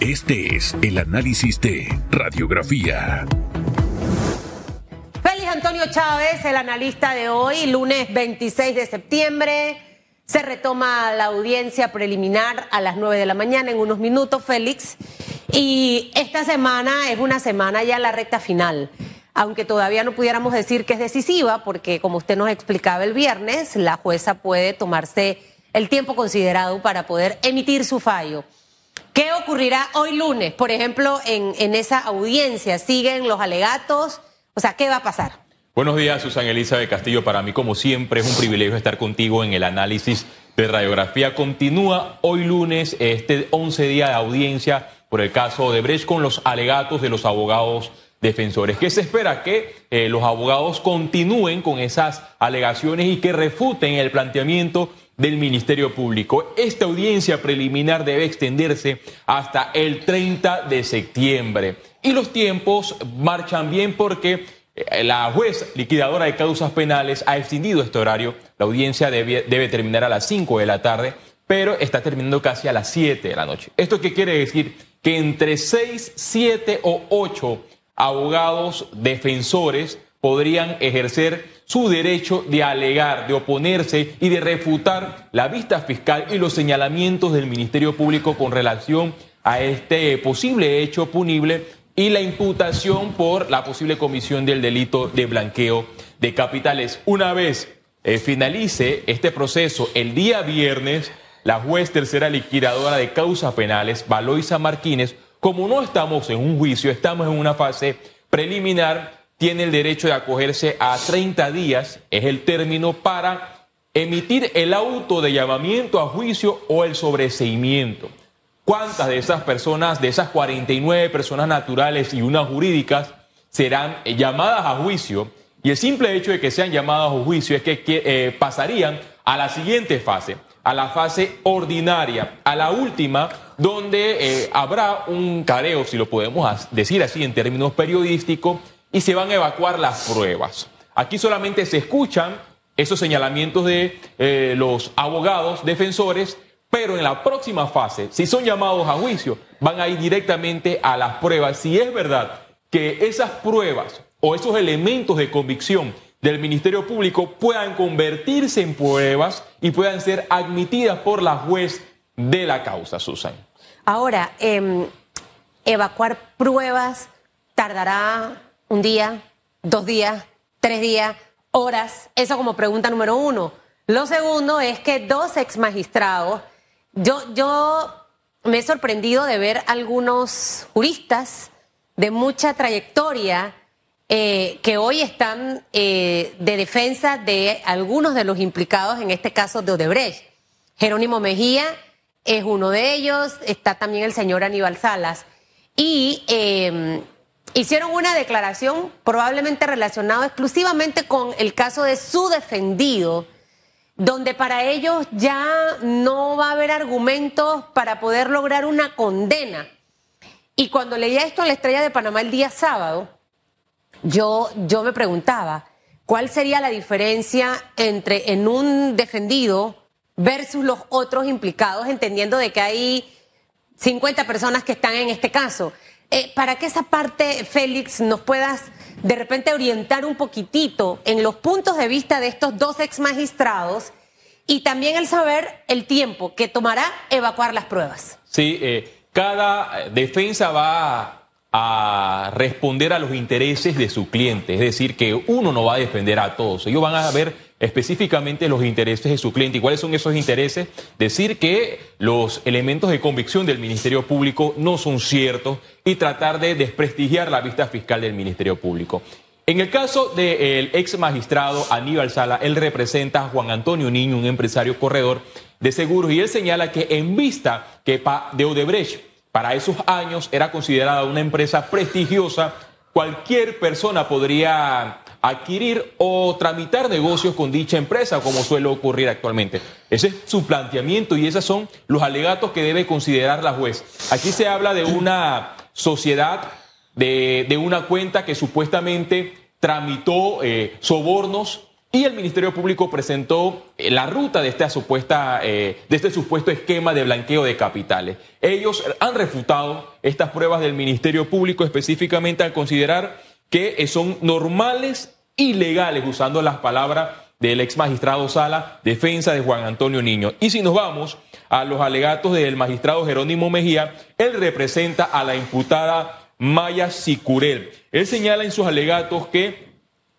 Este es el análisis de radiografía. Félix Antonio Chávez, el analista de hoy, lunes 26 de septiembre. Se retoma la audiencia preliminar a las 9 de la mañana en unos minutos, Félix. Y esta semana es una semana ya la recta final aunque todavía no pudiéramos decir que es decisiva, porque como usted nos explicaba el viernes, la jueza puede tomarse el tiempo considerado para poder emitir su fallo. ¿Qué ocurrirá hoy lunes, por ejemplo, en, esa audiencia? ¿Siguen los alegatos? O sea, ¿qué va a pasar? Buenos días, Susana Elizabeth Castillo. Para mí, como siempre, es un privilegio estar contigo en el análisis de radiografía. Continúa hoy lunes este 11 día de audiencia por el caso de Brecht con los alegatos de los abogados defensores. ¿Qué se espera? Que eh, los abogados continúen con esas alegaciones y que refuten el planteamiento del Ministerio Público. Esta audiencia preliminar debe extenderse hasta el 30 de septiembre. Y los tiempos marchan bien porque eh, la juez liquidadora de causas penales ha extendido este horario. La audiencia debe, terminar a las 5 de la tarde, pero está terminando casi a las 7 de la noche. ¿Esto qué quiere decir? Que entre 6, 7 o 8 abogados defensores podrían ejercer su derecho de alegar, de oponerse y de refutar la vista fiscal y los señalamientos del Ministerio Público con relación a este posible hecho punible y la imputación por la posible comisión del delito de blanqueo de capitales. Una vez eh, finalice este proceso el día viernes, la juez tercera liquidadora de causas penales, Valoisa Martínez, como no estamos en un juicio, estamos en una fase preliminar, tiene el derecho de acogerse a 30 días, es el término para emitir el auto de llamamiento a juicio o el sobreseimiento. ¿Cuántas de esas personas, de esas 49 personas naturales y unas jurídicas, serán llamadas a juicio? Y el simple hecho de que sean llamadas a juicio es que, eh, pasarían a la siguiente fase, a la fase ordinaria, a la última donde eh, habrá un careo, si lo podemos decir así en términos periodísticos, y se van a evacuar las pruebas. Aquí solamente se escuchan esos señalamientos de eh, los abogados defensores, pero en la próxima fase, si son llamados a juicio, van a ir directamente a las pruebas. Si es verdad que esas pruebas o esos elementos de convicción del Ministerio Público puedan convertirse en pruebas y puedan ser admitidas por la juez de la causa, Susan. Ahora, em, evacuar pruebas tardará un día, dos días, tres días, horas. Eso como pregunta número uno. Lo segundo es que dos ex magistrados, yo, yo me he sorprendido de ver algunos juristas de mucha trayectoria eh, que hoy están eh, de defensa de algunos de los implicados en este caso de Odebrecht. Jerónimo Mejía es uno de ellos, está también el señor Aníbal Salas. Y em, hicieron una declaración probablemente relacionada exclusivamente con el caso de su defendido, donde para ellos ya no va a haber argumentos para poder lograr una condena. Y cuando leía esto en la Estrella de Panamá el día sábado, yo, yo me preguntaba, ¿cuál sería la diferencia entre en un defendido versus los otros implicados, entendiendo de que hay 50 personas que están en este caso. Eh, para que esa parte, Félix, nos puedas de repente orientar un poquitito en los puntos de vista de estos dos ex magistrados y también el saber el tiempo que tomará evacuar las pruebas. Sí, eh, cada defensa va a responder a los intereses de su cliente, es decir, que uno no va a defender a todos, ellos van a ver específicamente los intereses de su cliente. ¿Y cuáles son esos intereses? Decir que los elementos de convicción del Ministerio Público no son ciertos y tratar de desprestigiar la vista fiscal del Ministerio Público. En el caso del ex magistrado Aníbal Sala, él representa a Juan Antonio Niño, un empresario corredor de seguros, y él señala que en vista que de Odebrecht para esos años era considerada una empresa prestigiosa, cualquier persona podría adquirir o tramitar negocios con dicha empresa, como suele ocurrir actualmente. Ese es su planteamiento y esos son los alegatos que debe considerar la juez. Aquí se habla de una sociedad, de, una cuenta que supuestamente tramitó eh, sobornos y el Ministerio Público presentó eh, la ruta de, esta supuesta, eh, de este supuesto esquema de blanqueo de capitales. Ellos han refutado estas pruebas del Ministerio Público específicamente al considerar que son normales y legales, usando las palabras del ex magistrado Sala, defensa de Juan Antonio Niño. Y si nos vamos a los alegatos del magistrado Jerónimo Mejía, él representa a la imputada Maya Sicurel. Él señala en sus alegatos que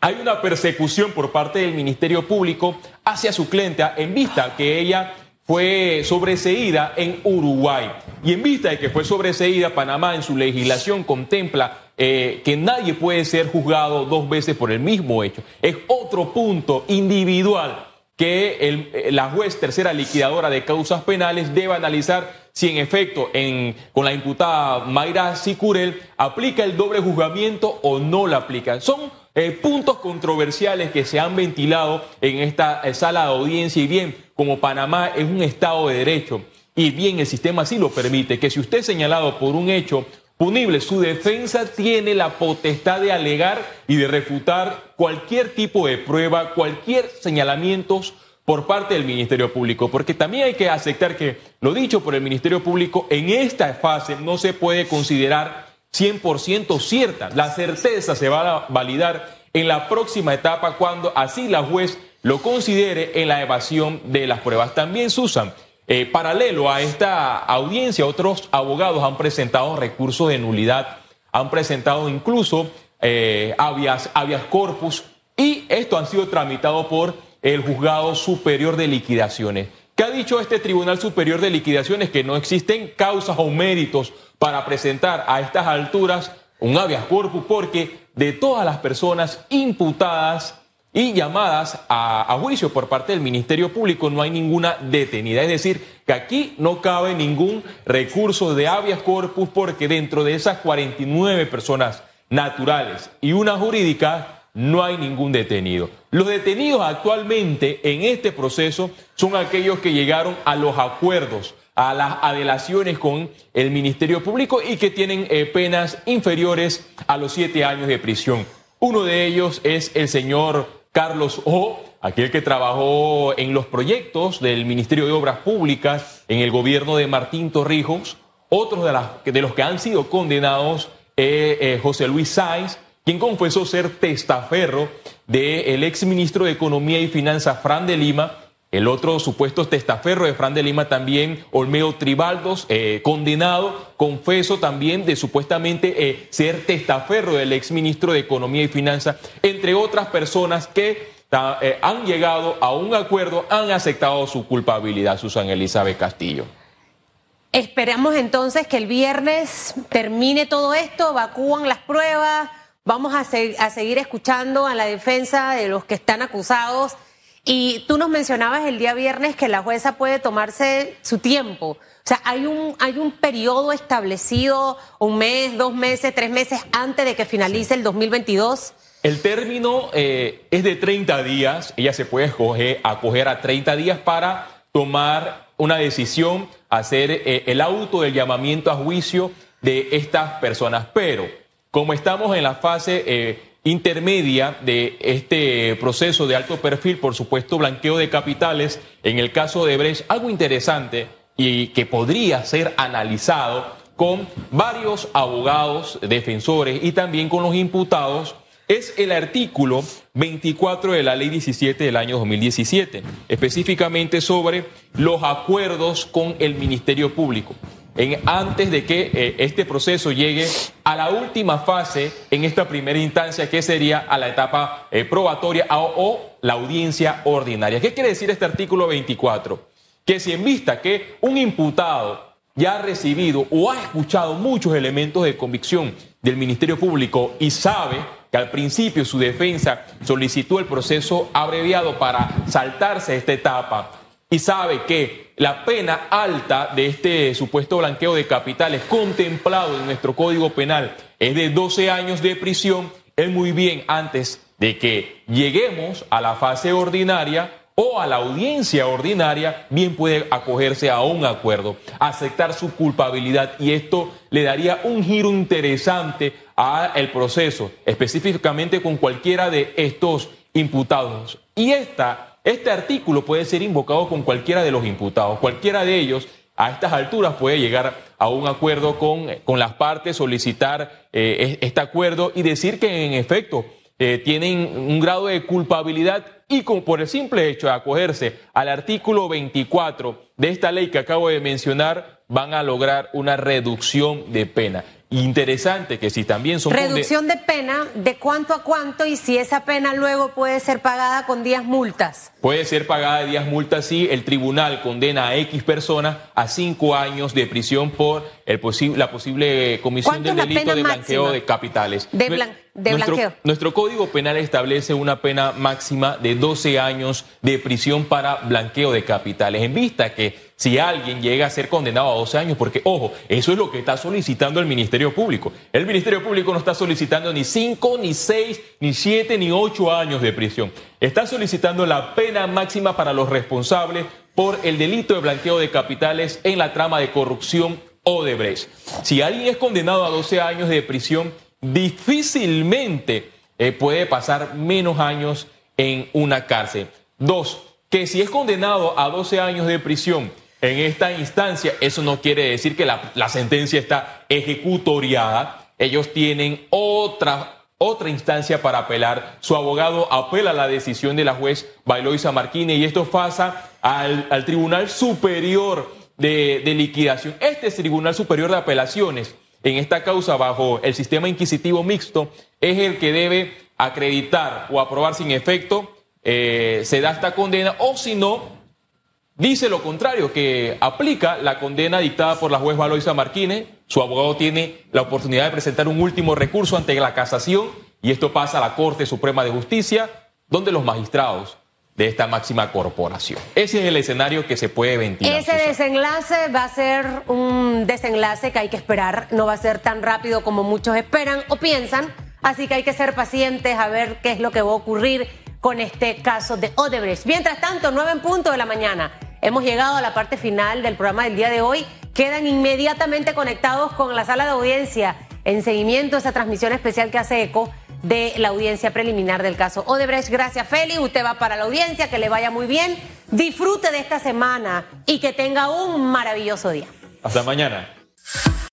hay una persecución por parte del Ministerio Público hacia su cliente en vista que ella fue sobreseída en Uruguay. Y en vista de que fue sobreseída, Panamá en su legislación contempla eh, que nadie puede ser juzgado dos veces por el mismo hecho. Es otro punto individual que eh, la juez tercera liquidadora de causas penales debe analizar si en efecto en, con la imputada Mayra Sicurel aplica el doble juzgamiento o no la aplica. Son eh, puntos controversiales que se han ventilado en esta eh, sala de audiencia. Y bien, como Panamá es un Estado de Derecho y bien el sistema así lo permite, que si usted es señalado por un hecho punible, su defensa tiene la potestad de alegar y de refutar cualquier tipo de prueba, cualquier señalamiento por parte del Ministerio Público, porque también hay que aceptar que lo dicho por el Ministerio Público en esta fase no se puede considerar 100% cierta. La certeza se va a validar en la próxima etapa cuando así la juez lo considere en la evasión de las pruebas. También, Susan, eh, paralelo a esta audiencia, otros abogados han presentado recursos de nulidad, han presentado incluso eh, habeas, corpus y esto han sido tramitado por el Juzgado Superior de Liquidaciones. ¿Qué ha dicho este Tribunal Superior de Liquidaciones? Que no existen causas o méritos para presentar a estas alturas un habeas corpus porque de todas las personas imputadas y llamadas a, juicio por parte del Ministerio Público no hay ninguna detenida. Es decir, que aquí no cabe ningún recurso de habeas corpus porque dentro de esas 49 personas naturales y una jurídica no hay ningún detenido. Los detenidos actualmente en este proceso son aquellos que llegaron a los acuerdos a las adelaciones con el Ministerio Público y que tienen eh, penas inferiores a los siete años de prisión. Uno de ellos es el señor Carlos O, aquel que trabajó en los proyectos del Ministerio de Obras Públicas en el gobierno de Martín Torrijos. Otros de, los que han sido condenados es eh, José Luis Sáenz, quien confesó ser testaferro del ex ministro de Economía y Finanzas, Fran de Lima, el otro supuesto testaferro de Fran de Lima también, Olmeo Tribaldos, eh, condenado, confeso también de supuestamente eh, ser testaferro del exministro de Economía y Finanzas, entre otras personas que eh, han llegado a un acuerdo, han aceptado su culpabilidad, Susan Elizabeth Castillo. Esperamos entonces que el viernes termine todo esto, evacúan las pruebas, vamos a, a seguir escuchando a la defensa de los que están acusados y tú nos mencionabas el día viernes que la jueza puede tomarse su tiempo. O sea, hay un, hay un periodo establecido, un mes, dos meses, tres meses antes de que finalice el 2022. El término eh, es de 30 días. Ella se puede escoger, acoger a 30 días para tomar una decisión, hacer eh, el auto del llamamiento a juicio de estas personas. Pero como estamos en la fase eh, intermedia de este proceso de alto perfil, por supuesto, blanqueo de capitales. En el caso de Brecht, algo interesante y que podría ser analizado con varios abogados, defensores y también con los imputados es el artículo 24 de la ley 17 del año 2017, específicamente sobre los acuerdos con el Ministerio Público antes de que eh, este proceso llegue a la última fase en esta primera instancia, que sería a la etapa eh, probatoria o, la audiencia ordinaria. ¿Qué quiere decir este artículo 24? Que si en vista que un imputado ya ha recibido o ha escuchado muchos elementos de convicción del Ministerio Público y sabe que al principio su defensa solicitó el proceso abreviado para saltarse esta etapa y sabe que la pena alta de este supuesto blanqueo de capitales contemplado en nuestro Código Penal. Es de 12 años de prisión, es muy bien antes de que lleguemos a la fase ordinaria o a la audiencia ordinaria, bien puede acogerse a un acuerdo, aceptar su culpabilidad. Y esto le daría un giro interesante a el proceso, específicamente con cualquiera de estos imputados. Y esta, este artículo puede ser invocado con cualquiera de los imputados. Cualquiera de ellos a estas alturas puede llegar a un acuerdo con, con las partes, solicitar eh, este acuerdo y decir que en efecto eh, tienen un grado de culpabilidad y con, por el simple hecho de acogerse al artículo 24 de esta ley que acabo de mencionar, van a lograr una reducción de pena. Interesante que si también son... Reducción de pena, ¿de cuánto a cuánto? Y si esa pena luego puede ser pagada con días multas. Puede ser pagada de días multas si el tribunal condena a X persona a cinco años de prisión por el la posible comisión del delito de blanqueo de capitales. De, blanqueo. Nuestro código penal establece una pena máxima de 12 años de prisión para blanqueo de capitales. En vista que si alguien llega a ser condenado a 12 años, porque ojo, eso es lo que está solicitando el Ministerio Público. El Ministerio Público no está solicitando ni 5, ni 6, ni 7, ni 8 años de prisión. Está solicitando la pena máxima para los responsables por el delito de blanqueo de capitales en la trama de corrupción Odebrecht. Si alguien es condenado a 12 años de prisión, difícilmente eh, puede pasar menos años en una cárcel. Dos, que si es condenado a 12 años de prisión en esta instancia, eso no quiere decir que la, sentencia está ejecutoriada. Ellos tienen otra, otra instancia para apelar. Su abogado apela la decisión de la juez Bailoisa Marquine y esto pasa al, Tribunal Superior de, de Liquidación. Este es Tribunal Superior de Apelaciones en esta causa bajo el sistema inquisitivo mixto es el que debe acreditar o aprobar sin efecto eh, se da esta condena o si no Dice lo contrario, que aplica la condena dictada por la juez Valoisa Marquine. Su abogado tiene la oportunidad de presentar un último recurso ante la casación y esto pasa a la Corte Suprema de Justicia, donde los magistrados de esta máxima corporación. Ese es el escenario que se puede ventilar. Ese desenlace va a ser un desenlace que hay que esperar, no va a ser tan rápido como muchos esperan o piensan, así que hay que ser pacientes a ver qué es lo que va a ocurrir con este caso de Odebrecht. Mientras tanto, nueve en punto de la mañana. Hemos llegado a la parte final del programa del día de hoy. Quedan inmediatamente conectados con la sala de audiencia en seguimiento a esa transmisión especial que hace eco de la audiencia preliminar del caso Odebrecht. Gracias, Félix. Usted va para la audiencia, que le vaya muy bien. Disfrute de esta semana y que tenga un maravilloso día. Hasta mañana.